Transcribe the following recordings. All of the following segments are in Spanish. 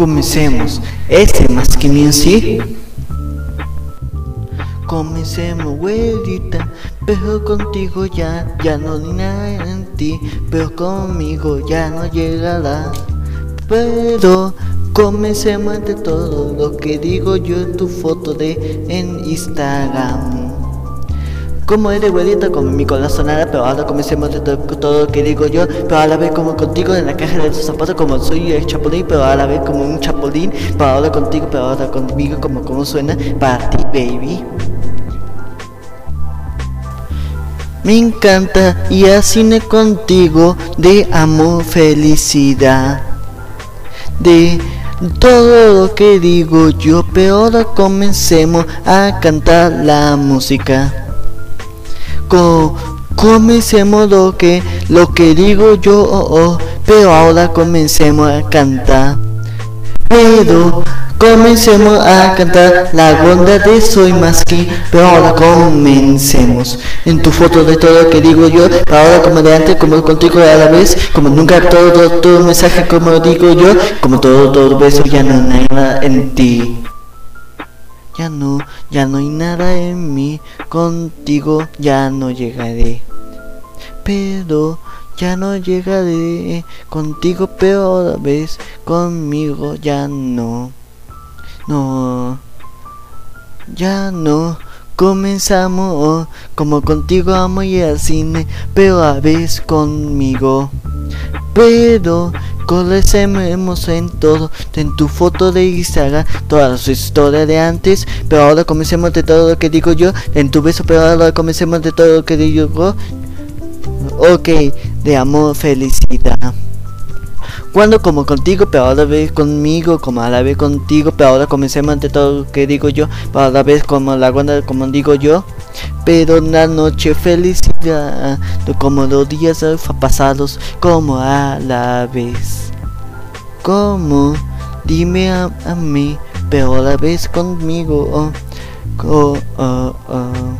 Comencemos, ese más que music. Comencemos, güerita, pero contigo ya, ya no ni nada en ti, pero conmigo ya no llegará. Pero comencemos ante todo lo que digo yo en tu foto de en Instagram. Como eres güerita con mi corazonada, pero ahora comencemos de todo, lo que digo yo, pero a la vez como contigo en la caja de tus zapatos, como soy el chapulín, pero a la vez como un chapulín, pero ahora contigo, pero ahora conmigo, como como suena para ti, baby. Me encanta y así contigo de amor, felicidad, de todo lo que digo yo, pero ahora comencemos a cantar la música comencemos lo que lo que digo yo, oh, oh, pero ahora comencemos a cantar. Pero comencemos a cantar la ronda de Soy Más que, pero ahora comencemos. En tu foto de todo lo que digo yo, ahora como de antes, como contigo a la vez, como nunca todo, todo, mensaje como digo yo, como todo, todo beso ya no hay nada en ti. Ya no, ya no hay nada en mí, contigo ya no llegaré. Pero ya no llegaré contigo, la vez conmigo ya no. No, ya no. Comenzamos como contigo amo y al cine, pero a vez conmigo. Pero Conocemos en todo, en tu foto de Instagram, toda su historia de antes, pero ahora comencemos de todo lo que digo yo, en tu beso, pero ahora comencemos de todo lo que digo yo. Ok, de amor, felicidad. Cuando como contigo, pero ahora vez conmigo, como a la vez contigo, pero ahora comencemos ante todo lo que digo yo, pero a la vez como la cuando como digo yo. Pero la noche felicidad, como los días pasados, como a la vez. Como, dime a, mí, pero a la vez conmigo. Oh, oh, oh,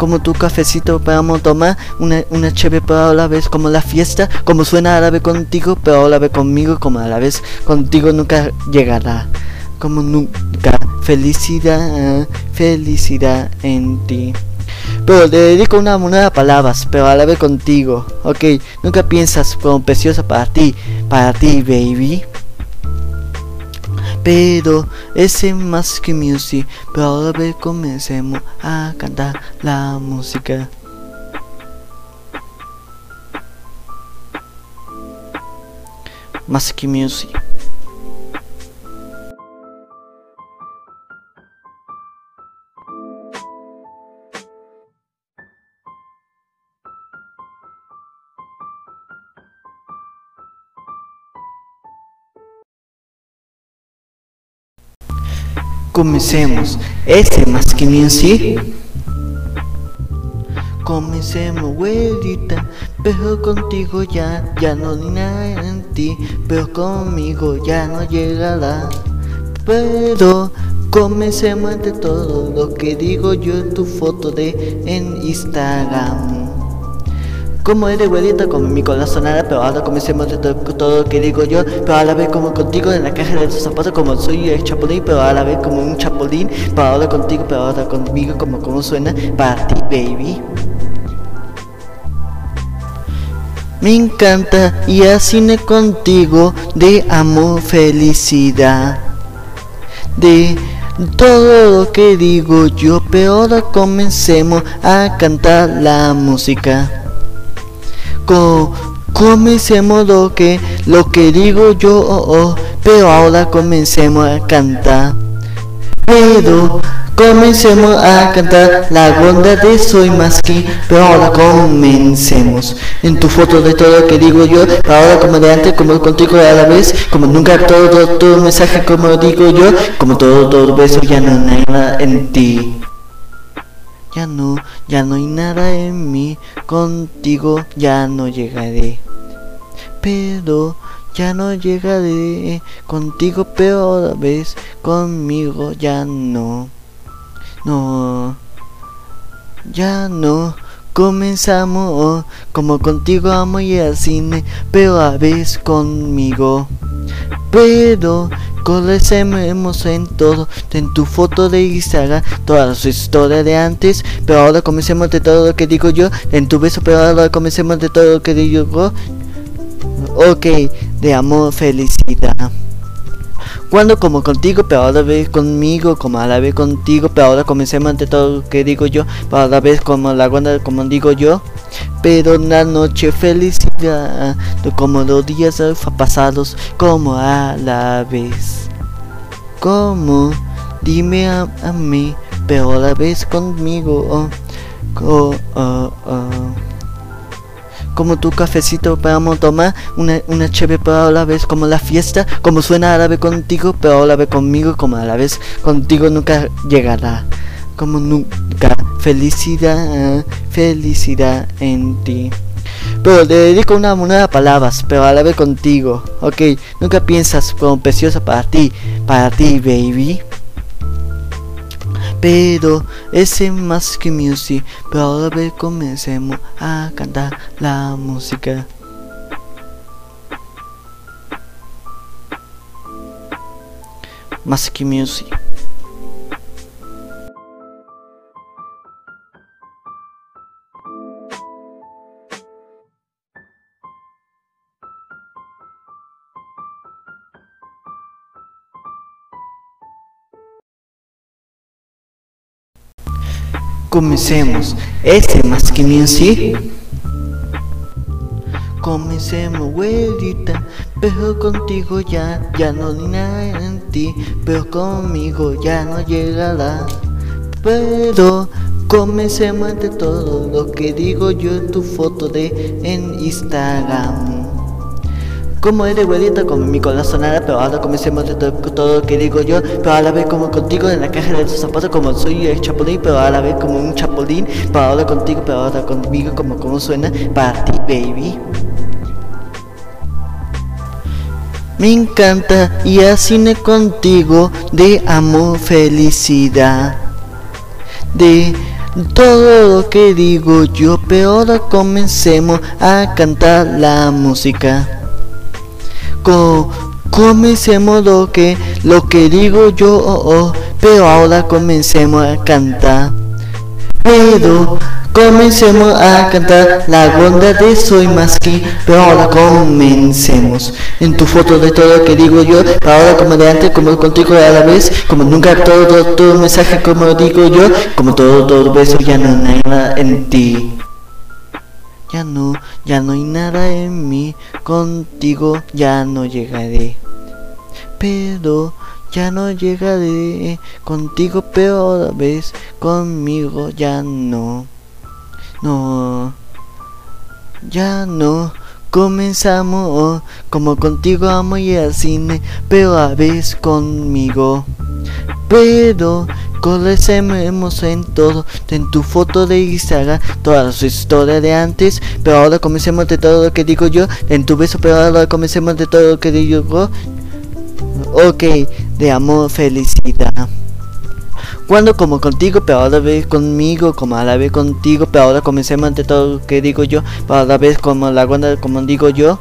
como tu cafecito podamos tomar, una, una chévere pero a la vez como la fiesta, como suena vez contigo, pero a la vez conmigo, como a la vez contigo nunca llegará. Como nunca, felicidad, felicidad en ti. Pero te dedico una moneda de palabras, pero a la vez contigo, ok. Nunca piensas como preciosa para ti, para ti, baby. Pero ese más que music, pero ahora vez comencemos a cantar la música. Más que music. Comencemos. Ese más que music. Comencemos, güerita, pero contigo ya, ya no ni nada en ti, pero conmigo ya no llegará. Pero comencemos de todo lo que digo yo en tu foto de en Instagram. Como eres güerita con mi corazonada, pero ahora comencemos de todo, lo que digo yo, pero a la vez como contigo en la caja de tus zapatos, como soy el chapulín, pero a la vez como un chapulín, pero ahora contigo, pero ahora conmigo, como como suena para ti, baby. Me encanta y así contigo de amor, felicidad, de todo lo que digo yo, pero ahora comencemos a cantar la música comencemos lo que lo que digo yo, oh, oh, pero ahora comencemos a cantar. Pero comencemos a cantar la ronda de Soy Más que, pero ahora comencemos. En tu foto de todo lo que digo yo, ahora como de antes, como contigo a la vez, como nunca todo, todo, mensaje como digo yo, como todo, todo beso ya no hay nada en ti. Ya no, ya no hay nada en mí, contigo ya no llegaré. Pero ya no llegaré contigo, la vez conmigo ya no. No, ya no. Comenzamos como contigo amo y al cine, pero a vez conmigo. Pero Conocemos en todo, en tu foto de Instagram, toda su historia de antes, pero ahora comencemos de todo lo que digo yo, en tu beso, pero ahora comencemos de todo lo que digo yo. Ok, de amor, felicidad. Cuando como contigo, pero ahora vez conmigo, como a la vez contigo, pero ahora comencemos ante todo lo que digo yo, pero a la vez como la guarda, como digo yo. Pero una noche felicidad, como los días pasados, como a la vez. Como, dime a, mí, pero a la vez conmigo. Oh, oh, oh, como tu cafecito para tomar, una, una chévere pero a la vez como la fiesta, como suena vez contigo, pero a la vez conmigo, como a la vez contigo nunca llegará, como nunca, felicidad, felicidad en ti. Pero le dedico una moneda de palabras, pero a la vez contigo, ok, nunca piensas como preciosa para ti, para ti, baby. Pero ese más que music, pero ahora comencemos a cantar la música. Más que music. Comencemos. Ese más que music. Comencemos, güerita, pero contigo ya, ya no ni nada en ti, pero conmigo ya no llegará. Pero comencemos de todo lo que digo yo en tu foto de en Instagram. Como eres güerita con mi corazón pero ahora comencemos de todo, lo que digo yo, pero a la vez como contigo en la caja de tus zapatos, como soy el chapulín, pero a la vez como un chapulín, pero ahora contigo, pero ahora conmigo, como como suena para ti, baby. Me encanta y a cine contigo de amor, felicidad, de todo lo que digo yo, pero ahora comencemos a cantar la música comencemos lo que lo que digo yo, oh, oh, pero ahora comencemos a cantar. Pero comencemos a cantar la ronda de Soy más que, pero ahora comencemos. En tu foto de todo lo que digo yo, ahora como de antes, como contigo a la vez, como nunca todo, todo, mensaje como digo yo, como todo, todo beso ya no hay nada en ti. Ya no, ya no hay nada en mí, contigo ya no llegaré. Pero ya no llegaré contigo, la vez conmigo ya no. No, ya no. Comenzamos como contigo amo y al cine, pero a vez conmigo. Pero Conocemos en todo, en tu foto de Instagram, toda su historia de antes, pero ahora comencemos de todo lo que digo yo, en tu beso, pero ahora comencemos de todo lo que digo yo. Ok, de amor, felicidad. Cuando como contigo, pero ahora vez conmigo, como a la vez contigo, pero ahora comencemos ante todo lo que digo yo, pero a la vez como la guarda, como digo yo.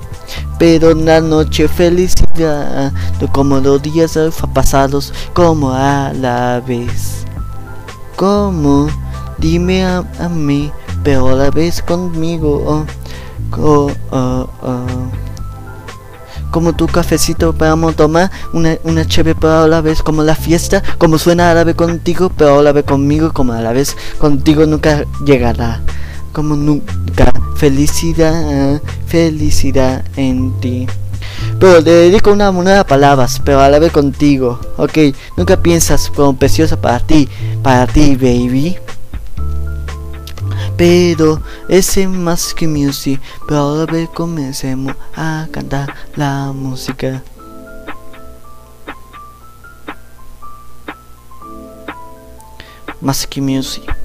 Pero una noche felicidad, como los días pasados, como a la vez. Como, dime a, mí, pero a la vez conmigo. Oh, oh, como tu cafecito para tomar, una, una chévere pero a la vez como la fiesta, como suena a la vez contigo, pero a la vez conmigo, como a la vez contigo nunca llegará, como nunca, felicidad, felicidad en ti. Pero le dedico una moneda de palabras, pero a la vez contigo, ok, nunca piensas como preciosa para ti, para ti, baby. Pero ese más que music, pero ahora vez comencemos a cantar la música. Más que music.